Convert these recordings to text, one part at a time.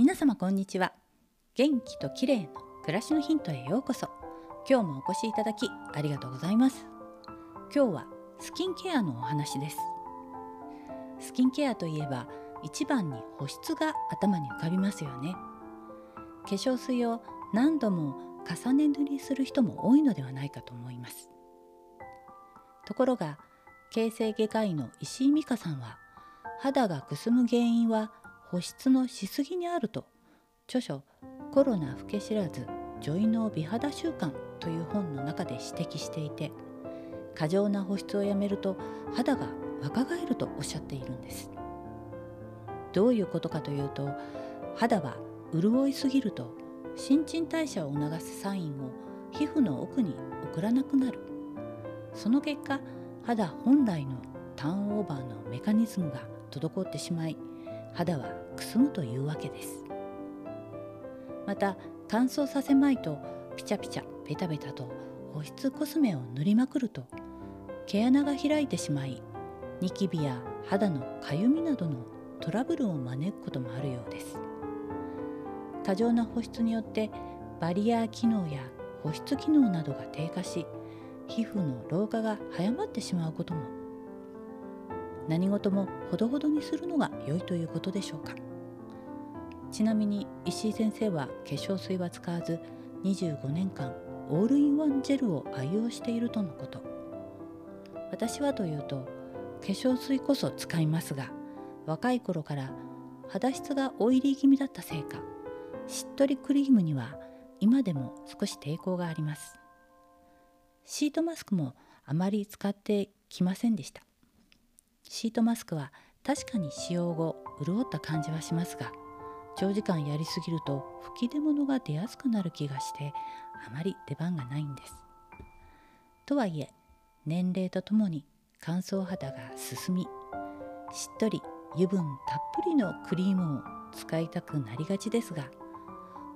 皆様こんにちは。元気と綺麗の暮らしのヒントへようこそ。今日もお越しいただきありがとうございます。今日はスキンケアのお話です。スキンケアといえば一番に保湿が頭に浮かびますよね。化粧水を何度も重ね塗りする人も多いのではないかと思います。ところが形成外科医の石井美香さんは肌がくすむ原因は保湿のしすぎにあると。著書「コロナ老け知らず女医の美肌習慣」という本の中で指摘していて過剰な保湿をやめると肌が若返るとおっしゃっているんです。どういうことかというと肌は潤いすぎると新陳代謝を促すサインを皮膚の奥に送らなくなる。その結果肌本来のターンオーバーのメカニズムが滞ってしまい肌はくすむというわけです。また乾燥させまいとピチャピチャベタベタと保湿コスメを塗りまくると毛穴が開いてしまいニキビや肌のかゆみなどのトラブルを招くこともあるようです。過剰な保湿によってバリア機能や保湿機能などが低下し皮膚の老化が早まってしまうことも何事もほどほどにするのが良いということでしょうか。ちなみに石井先生は化粧水は使わず25年間オールインワンジェルを愛用しているとのこと。私はというと化粧水こそ使いますが若い頃から肌質がオイリー気味だったせいかしっとりクリームには今でも少し抵抗があります。シートマスクもあまり使ってきませんでした。シートマスクは確かに使用後潤った感じはしますが長時間やりすぎると吹き出物が出やすくなる気がしてあまり出番がないんです。とはいえ年齢とともに乾燥肌が進みしっとり油分たっぷりのクリームを使いたくなりがちですが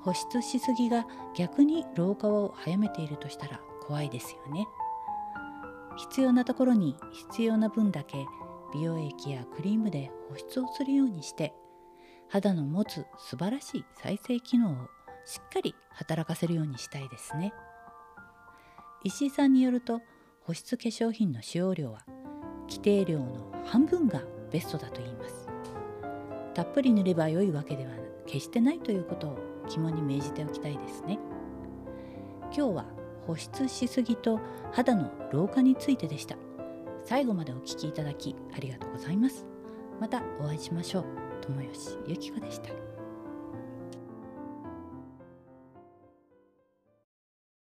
保湿しすぎが逆に老化を早めているとしたら怖いですよね。必要なところに必要な分だけ美容液やクリームで保湿をするようにして肌の持つ素晴らしい再生機能をしっかり働かせるようにしたいですね。石井さんによると保湿化粧品の使用量は規定量の半分がベストだと言います。たっぷり塗れば良いわけでは決してないということを肝に銘じておきたいですね。今日は保湿しすぎと肌の老化についてでした。最後までお聞きいただきありがとうございます。またお会いしましょう。友吉ゆき子でした。